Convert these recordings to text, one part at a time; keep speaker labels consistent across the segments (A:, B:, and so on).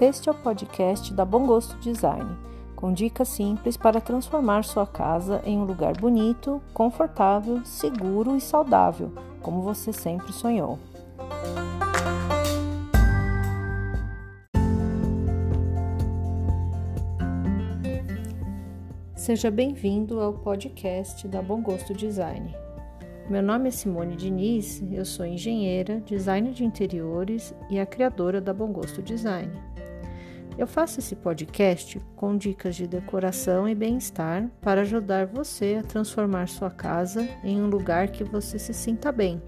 A: Este é o podcast da Bom Gosto Design, com dicas simples para transformar sua casa em um lugar bonito, confortável, seguro e saudável, como você sempre sonhou. Seja bem-vindo ao podcast da Bom Gosto Design. Meu nome é Simone Diniz, eu sou engenheira, designer de interiores e a criadora da Bom Gosto Design. Eu faço esse podcast com dicas de decoração e bem-estar para ajudar você a transformar sua casa em um lugar que você se sinta bem.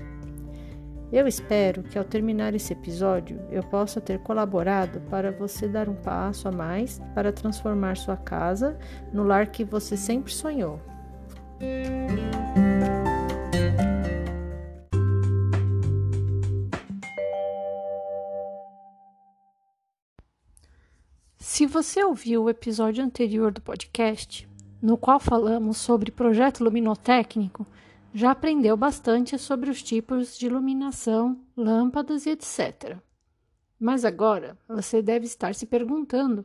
A: Eu espero que ao terminar esse episódio eu possa ter colaborado para você dar um passo a mais para transformar sua casa no lar que você sempre sonhou. Se você ouviu o episódio anterior do podcast, no qual falamos sobre projeto luminotécnico, já aprendeu bastante sobre os tipos de iluminação, lâmpadas e etc. Mas agora você deve estar se perguntando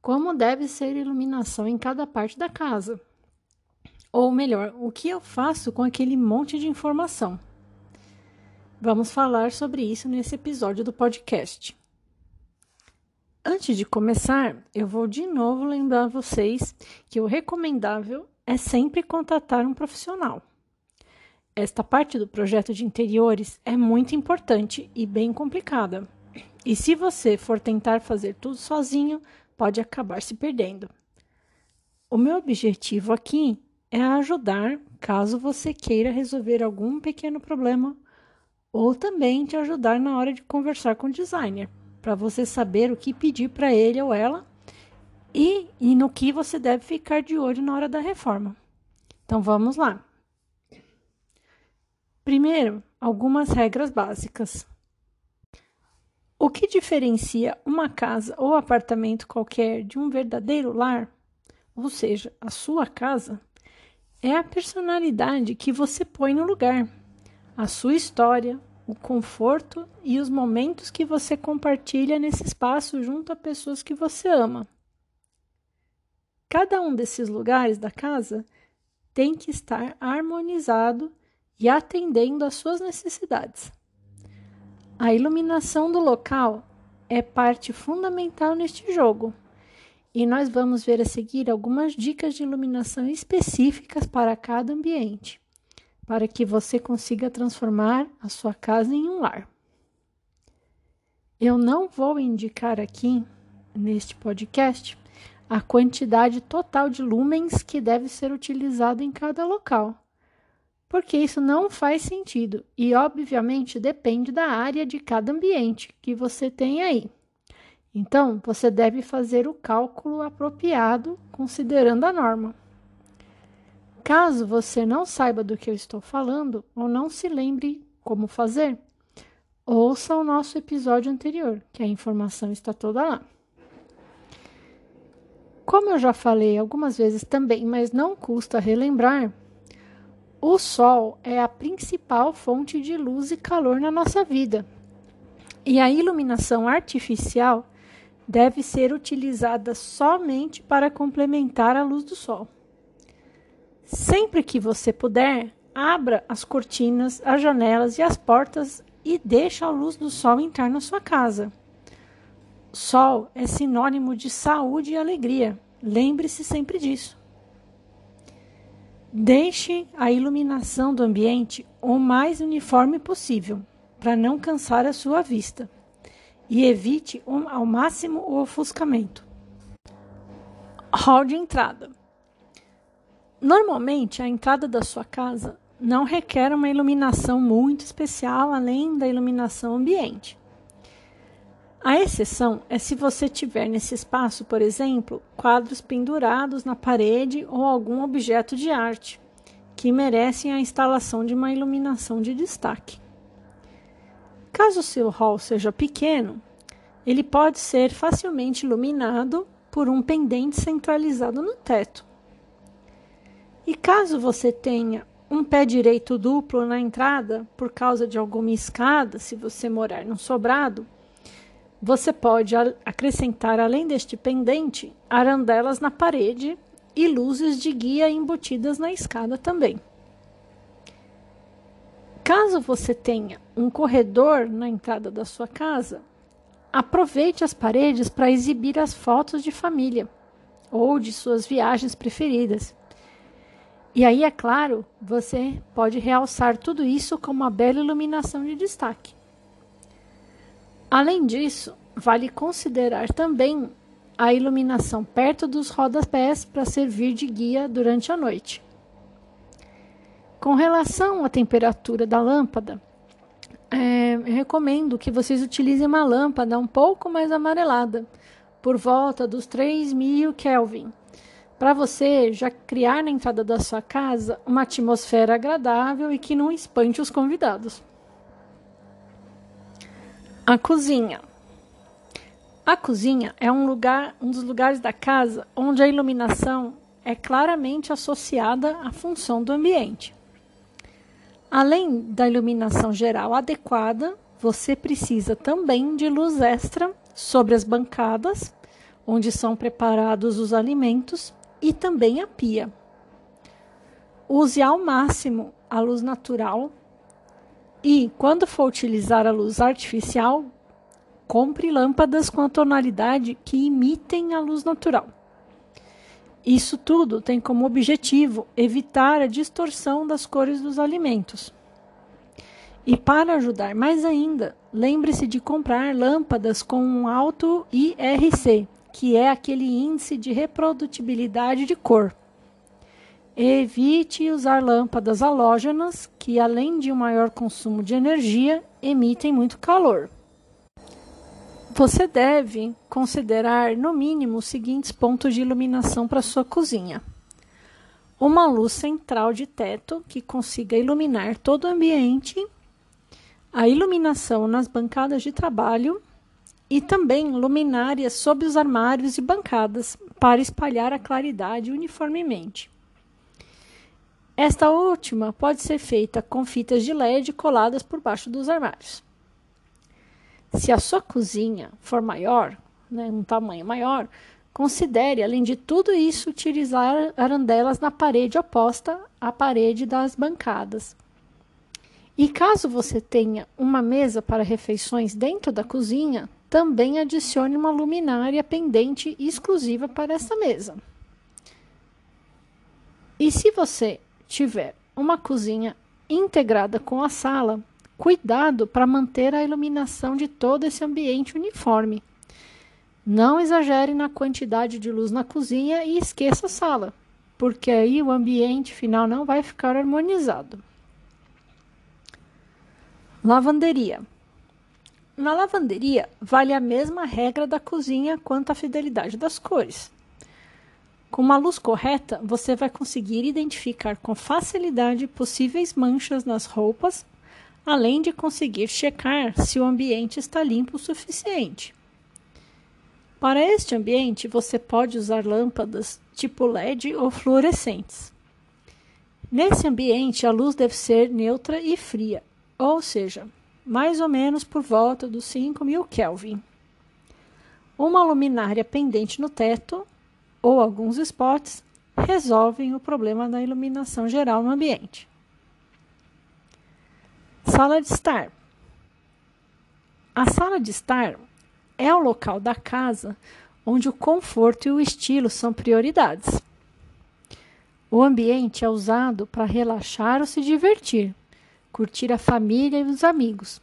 A: como deve ser a iluminação em cada parte da casa. Ou melhor, o que eu faço com aquele monte de informação? Vamos falar sobre isso nesse episódio do podcast. Antes de começar, eu vou de novo lembrar vocês que o recomendável é sempre contatar um profissional. Esta parte do projeto de interiores é muito importante e bem complicada. E se você for tentar fazer tudo sozinho, pode acabar se perdendo. O meu objetivo aqui é ajudar caso você queira resolver algum pequeno problema ou também te ajudar na hora de conversar com o designer para você saber o que pedir para ele ou ela e, e no que você deve ficar de olho na hora da reforma. Então vamos lá. Primeiro, algumas regras básicas. O que diferencia uma casa ou apartamento qualquer de um verdadeiro lar, ou seja, a sua casa, é a personalidade que você põe no lugar, a sua história, o conforto e os momentos que você compartilha nesse espaço junto a pessoas que você ama. Cada um desses lugares da casa tem que estar harmonizado e atendendo às suas necessidades. A iluminação do local é parte fundamental neste jogo, e nós vamos ver a seguir algumas dicas de iluminação específicas para cada ambiente para que você consiga transformar a sua casa em um lar. Eu não vou indicar aqui, neste podcast, a quantidade total de lumens que deve ser utilizado em cada local, porque isso não faz sentido e, obviamente, depende da área de cada ambiente que você tem aí. Então, você deve fazer o cálculo apropriado considerando a norma. Caso você não saiba do que eu estou falando ou não se lembre como fazer, ouça o nosso episódio anterior, que a informação está toda lá. Como eu já falei algumas vezes também, mas não custa relembrar, o Sol é a principal fonte de luz e calor na nossa vida. E a iluminação artificial deve ser utilizada somente para complementar a luz do Sol. Sempre que você puder, abra as cortinas, as janelas e as portas e deixe a luz do sol entrar na sua casa. Sol é sinônimo de saúde e alegria. Lembre-se sempre disso. Deixe a iluminação do ambiente o mais uniforme possível, para não cansar a sua vista. E evite ao máximo o ofuscamento. Hall de entrada. Normalmente, a entrada da sua casa não requer uma iluminação muito especial além da iluminação ambiente. A exceção é se você tiver nesse espaço, por exemplo, quadros pendurados na parede ou algum objeto de arte que merecem a instalação de uma iluminação de destaque. Caso o seu hall seja pequeno, ele pode ser facilmente iluminado por um pendente centralizado no teto. E caso você tenha um pé direito duplo na entrada por causa de alguma escada, se você morar num sobrado, você pode acrescentar, além deste pendente, arandelas na parede e luzes de guia embutidas na escada também. Caso você tenha um corredor na entrada da sua casa, aproveite as paredes para exibir as fotos de família ou de suas viagens preferidas. E aí, é claro, você pode realçar tudo isso com uma bela iluminação de destaque. Além disso, vale considerar também a iluminação perto dos rodapés para servir de guia durante a noite. Com relação à temperatura da lâmpada, é, recomendo que vocês utilizem uma lâmpada um pouco mais amarelada, por volta dos 3000 Kelvin, para você já criar na entrada da sua casa uma atmosfera agradável e que não espante os convidados. A cozinha. A cozinha é um lugar, um dos lugares da casa onde a iluminação é claramente associada à função do ambiente. Além da iluminação geral adequada, você precisa também de luz extra sobre as bancadas, onde são preparados os alimentos, e também a pia. Use ao máximo a luz natural e, quando for utilizar a luz artificial, compre lâmpadas com a tonalidade que imitem a luz natural. Isso tudo tem como objetivo evitar a distorção das cores dos alimentos. E para ajudar mais ainda, lembre-se de comprar lâmpadas com um alto IRC, que é aquele índice de reprodutibilidade de cor. Evite usar lâmpadas halógenas, que além de um maior consumo de energia, emitem muito calor. Você deve considerar, no mínimo, os seguintes pontos de iluminação para sua cozinha: uma luz central de teto que consiga iluminar todo o ambiente, a iluminação nas bancadas de trabalho e também luminárias sob os armários e bancadas para espalhar a claridade uniformemente. Esta última pode ser feita com fitas de LED coladas por baixo dos armários. Se a sua cozinha for maior, né, um tamanho maior, considere, além de tudo isso, utilizar arandelas na parede oposta à parede das bancadas. E caso você tenha uma mesa para refeições dentro da cozinha, também adicione uma luminária pendente exclusiva para essa mesa. E se você tiver uma cozinha integrada com a sala, Cuidado para manter a iluminação de todo esse ambiente uniforme. Não exagere na quantidade de luz na cozinha e esqueça a sala, porque aí o ambiente final não vai ficar harmonizado. Lavanderia. Na lavanderia, vale a mesma regra da cozinha quanto à fidelidade das cores. Com uma luz correta, você vai conseguir identificar com facilidade possíveis manchas nas roupas além de conseguir checar se o ambiente está limpo o suficiente. Para este ambiente, você pode usar lâmpadas tipo LED ou fluorescentes. Nesse ambiente, a luz deve ser neutra e fria, ou seja, mais ou menos por volta dos 5000 Kelvin. Uma luminária pendente no teto ou alguns spots resolvem o problema da iluminação geral no ambiente. Sala de estar. A sala de estar é o local da casa onde o conforto e o estilo são prioridades. O ambiente é usado para relaxar ou se divertir, curtir a família e os amigos.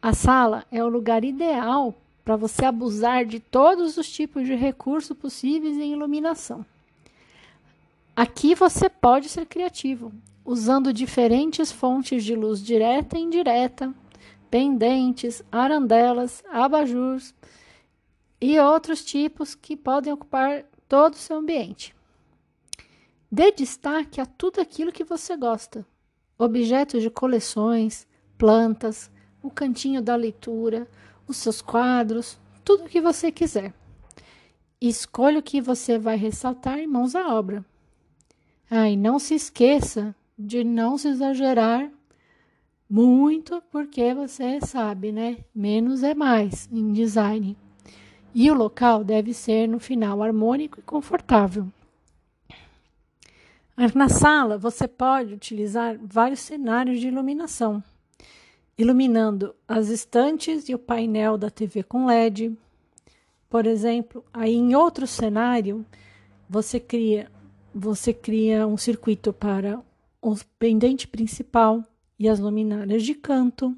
A: A sala é o lugar ideal para você abusar de todos os tipos de recursos possíveis em iluminação. Aqui você pode ser criativo usando diferentes fontes de luz direta e indireta, pendentes, arandelas, abajures e outros tipos que podem ocupar todo o seu ambiente. Dê destaque a tudo aquilo que você gosta: objetos de coleções, plantas, o cantinho da leitura, os seus quadros, tudo o que você quiser. Escolha o que você vai ressaltar em mãos à obra. Ah, e não se esqueça de não se exagerar Muito porque você sabe, né? Menos é mais em design. E o local deve ser no final harmônico e confortável. Na sala, você pode utilizar vários cenários de iluminação, iluminando as estantes e o painel da TV com LED. Por exemplo, aí em outro cenário, você cria, você cria um circuito para o pendente principal e as luminárias de canto.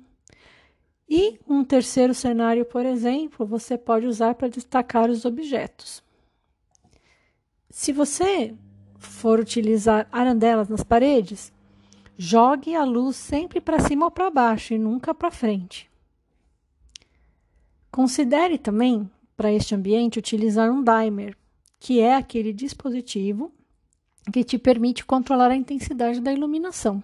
A: E um terceiro cenário, por exemplo, você pode usar para destacar os objetos. Se você for utilizar arandelas nas paredes, jogue a luz sempre para cima ou para baixo e nunca para frente. Considere também, para este ambiente, utilizar um dimer, que é aquele dispositivo que te permite controlar a intensidade da iluminação.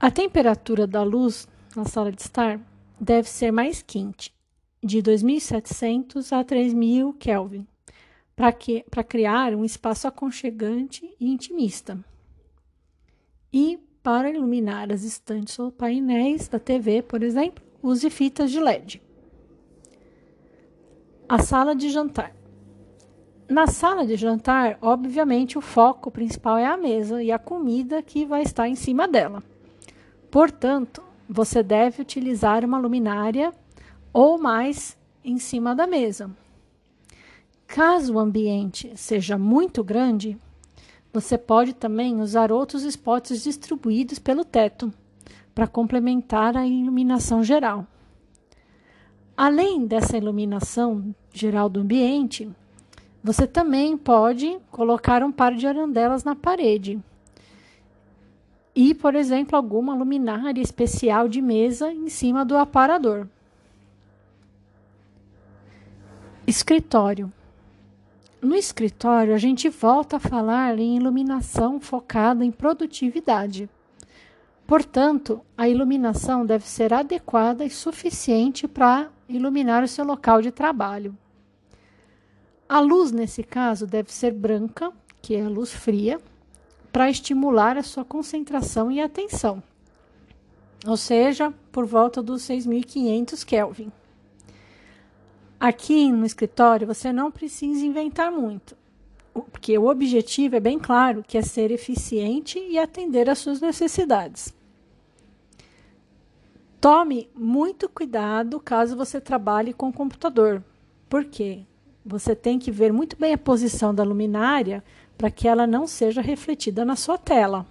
A: A temperatura da luz na sala de estar deve ser mais quente, de 2700 a 3000 Kelvin, para criar um espaço aconchegante e intimista. E para iluminar as estantes ou painéis da TV, por exemplo, use fitas de LED. A sala de jantar. Na sala de jantar, obviamente, o foco principal é a mesa e a comida que vai estar em cima dela. Portanto, você deve utilizar uma luminária ou mais em cima da mesa. Caso o ambiente seja muito grande, você pode também usar outros spots distribuídos pelo teto para complementar a iluminação geral. Além dessa iluminação geral do ambiente, você também pode colocar um par de arandelas na parede e, por exemplo, alguma luminária especial de mesa em cima do aparador. Escritório. No escritório, a gente volta a falar em iluminação focada em produtividade. Portanto, a iluminação deve ser adequada e suficiente para iluminar o seu local de trabalho. A luz, nesse caso, deve ser branca, que é a luz fria, para estimular a sua concentração e atenção, ou seja, por volta dos 6.500 Kelvin. Aqui no escritório você não precisa inventar muito, porque o objetivo é bem claro, que é ser eficiente e atender às suas necessidades. Tome muito cuidado caso você trabalhe com computador, porque você tem que ver muito bem a posição da luminária para que ela não seja refletida na sua tela.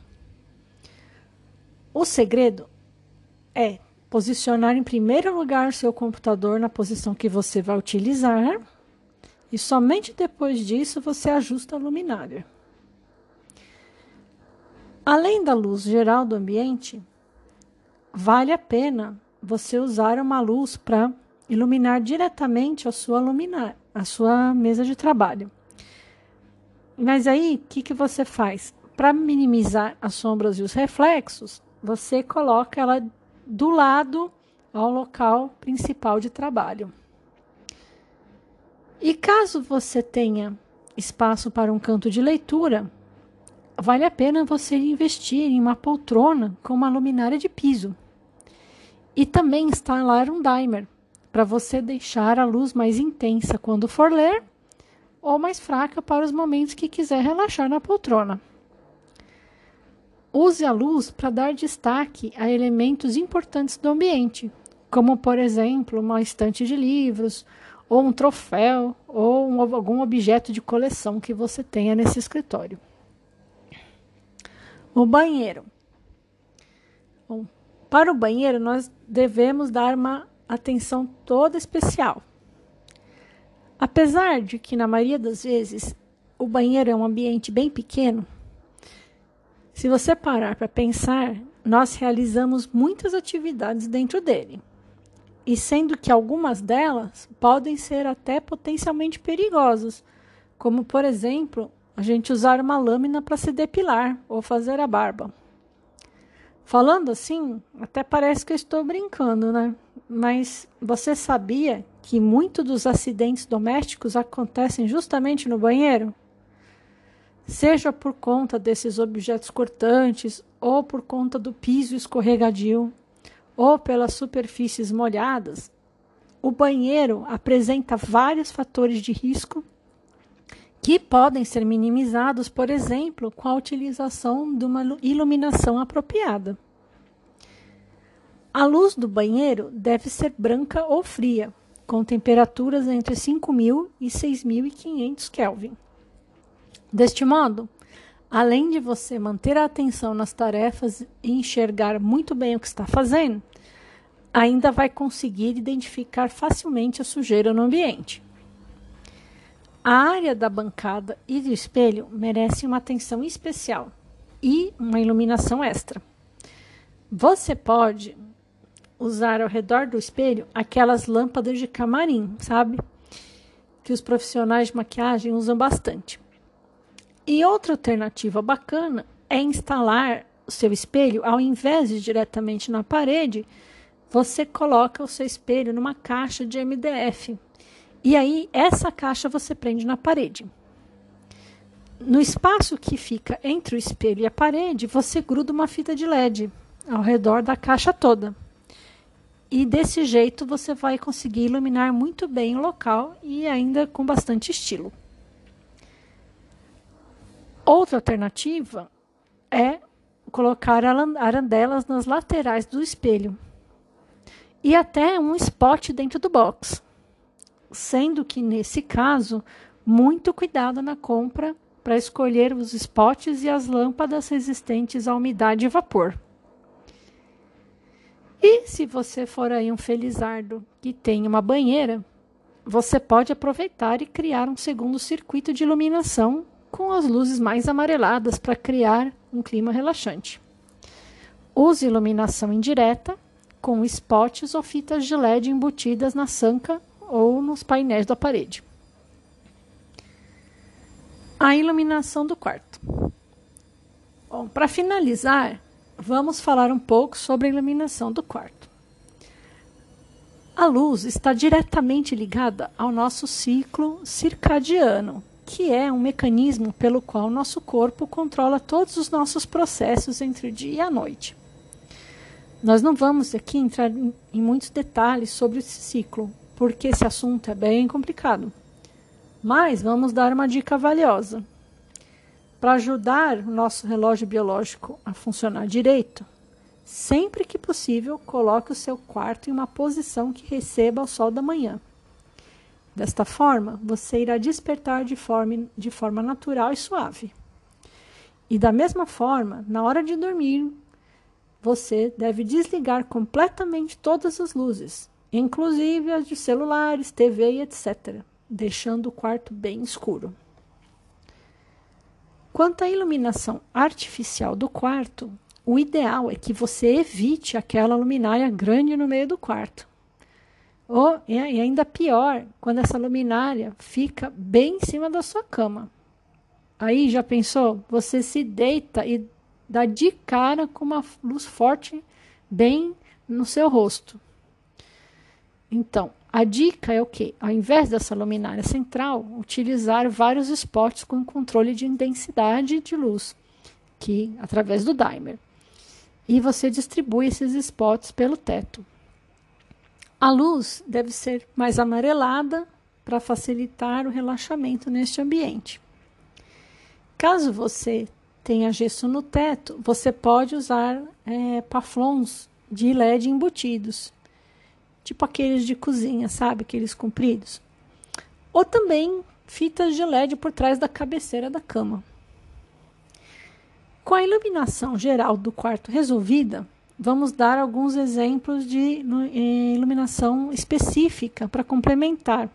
A: O segredo é posicionar em primeiro lugar seu computador na posição que você vai utilizar e somente depois disso você ajusta a luminária. Além da luz geral do ambiente, vale a pena você usar uma luz para iluminar diretamente a sua luminária, a sua mesa de trabalho. Mas aí, o que, que você faz? Para minimizar as sombras e os reflexos, você coloca ela do lado ao local principal de trabalho. E caso você tenha espaço para um canto de leitura, vale a pena você investir em uma poltrona com uma luminária de piso. E também instalar um dimer para você deixar a luz mais intensa quando for ler ou mais fraca para os momentos que quiser relaxar na poltrona. Use a luz para dar destaque a elementos importantes do ambiente, como, por exemplo, uma estante de livros, ou um troféu, ou um, algum objeto de coleção que você tenha nesse escritório. O banheiro. Bom, para o banheiro, nós devemos dar uma atenção toda especial. Apesar de que, na maioria das vezes, o banheiro é um ambiente bem pequeno, se você parar para pensar, nós realizamos muitas atividades dentro dele. E sendo que algumas delas podem ser até potencialmente perigosas, como por exemplo, a gente usar uma lâmina para se depilar ou fazer a barba. Falando assim, até parece que eu estou brincando, né? Mas você sabia que muitos dos acidentes domésticos acontecem justamente no banheiro? Seja por conta desses objetos cortantes, ou por conta do piso escorregadio, ou pelas superfícies molhadas, o banheiro apresenta vários fatores de risco que podem ser minimizados, por exemplo, com a utilização de uma iluminação apropriada. A luz do banheiro deve ser branca ou fria, com temperaturas entre 5.000 e 6.500 Kelvin. Deste modo, além de você manter a atenção nas tarefas e enxergar muito bem o que está fazendo, ainda vai conseguir identificar facilmente a sujeira no ambiente. A área da bancada e do espelho merece uma atenção especial e uma iluminação extra. Você pode usar ao redor do espelho aquelas lâmpadas de camarim, sabe? Que os profissionais de maquiagem usam bastante. E outra alternativa bacana é instalar o seu espelho, ao invés de diretamente na parede, você coloca o seu espelho numa caixa de MDF. E aí, essa caixa você prende na parede. No espaço que fica entre o espelho e a parede, você gruda uma fita de LED ao redor da caixa toda. E desse jeito você vai conseguir iluminar muito bem o local e ainda com bastante estilo. Outra alternativa é colocar arandelas nas laterais do espelho e até um spot dentro do box, sendo que nesse caso, muito cuidado na compra para escolher os spots e as lâmpadas resistentes à umidade e vapor. E se você for aí um felizardo que tem uma banheira, você pode aproveitar e criar um segundo circuito de iluminação com as luzes mais amareladas para criar um clima relaxante. Use iluminação indireta com spots ou fitas de LED embutidas na sanca ou nos painéis da parede. A iluminação do quarto. Bom, para finalizar, vamos falar um pouco sobre a iluminação do quarto. A luz está diretamente ligada ao nosso ciclo circadiano, que é um mecanismo pelo qual nosso corpo controla todos os nossos processos entre o dia e a noite. Nós não vamos aqui entrar em, em muitos detalhes sobre esse ciclo, porque esse assunto é bem complicado. Mas vamos dar uma dica valiosa. Para ajudar o nosso relógio biológico a funcionar direito, sempre que possível, coloque o seu quarto em uma posição que receba o sol da manhã. Desta forma, você irá despertar de forma, de forma natural e suave. E da mesma forma, na hora de dormir, você deve desligar completamente todas as luzes, inclusive as de celulares, TV e etc., deixando o quarto bem escuro. Quanto à iluminação artificial do quarto, o ideal é que você evite aquela luminária grande no meio do quarto. Ou, e ainda pior, quando essa luminária fica bem em cima da sua cama. Aí já pensou? Você se deita e dá de cara com uma luz forte bem no seu rosto. Então, a dica é o que? Ao invés dessa luminária central, utilizar vários spots com controle de intensidade de luz, que através do dimer. E você distribui esses spots pelo teto. A luz deve ser mais amarelada para facilitar o relaxamento neste ambiente. Caso você tenha gesso no teto, você pode usar é, paflons de LED embutidos, tipo aqueles de cozinha, sabe? Aqueles compridos. Ou também fitas de LED por trás da cabeceira da cama. Com a iluminação geral do quarto resolvida, vamos dar alguns exemplos de eh, iluminação específica para complementar.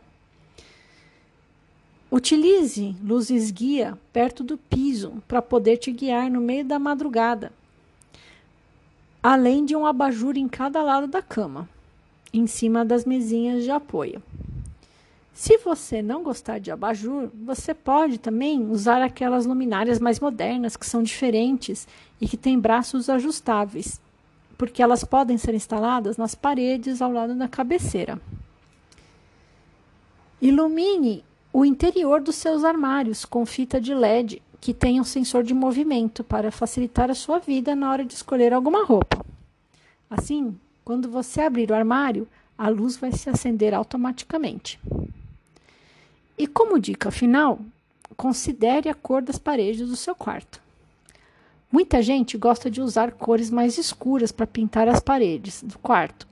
A: Utilize luzes guia perto do piso para poder te guiar no meio da madrugada, além de um abajur em cada lado da cama, em cima das mesinhas de apoio. Se você não gostar de abajur, você pode também usar aquelas luminárias mais modernas que são diferentes e que têm braços ajustáveis, porque elas podem ser instaladas nas paredes ao lado da cabeceira. Ilumine o interior dos seus armários com fita de LED, que tenha um sensor de movimento para facilitar a sua vida na hora de escolher alguma roupa. Assim, quando você abrir o armário, a luz vai se acender automaticamente. E como dica final, considere a cor das paredes do seu quarto. Muita gente gosta de usar cores mais escuras para pintar as paredes do quarto.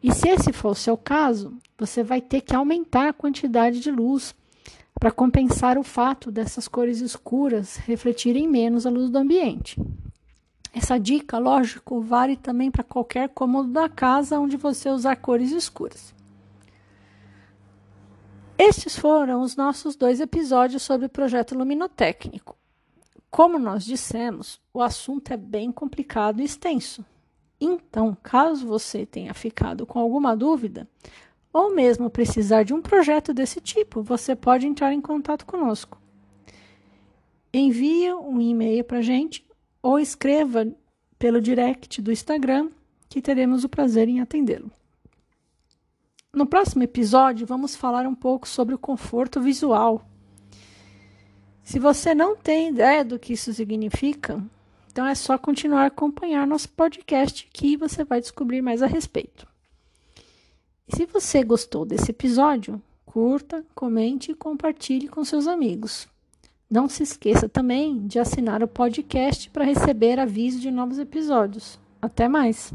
A: E se esse for o seu caso, você vai ter que aumentar a quantidade de luz para compensar o fato dessas cores escuras refletirem menos a luz do ambiente. Essa dica, lógico, vale também para qualquer cômodo da casa onde você usar cores escuras. Estes foram os nossos dois episódios sobre o projeto luminotécnico. Como nós dissemos, o assunto é bem complicado e extenso. Então, caso você tenha ficado com alguma dúvida, ou mesmo precisar de um projeto desse tipo, você pode entrar em contato conosco. Envie um e-mail para a gente ou escreva pelo direct do Instagram, que teremos o prazer em atendê-lo. No próximo episódio, vamos falar um pouco sobre o conforto visual. Se você não tem ideia do que isso significa, então é só continuar a acompanhar nosso podcast que você vai descobrir mais a respeito. E se você gostou desse episódio, curta, comente e compartilhe com seus amigos. Não se esqueça também de assinar o podcast para receber aviso de novos episódios. Até mais!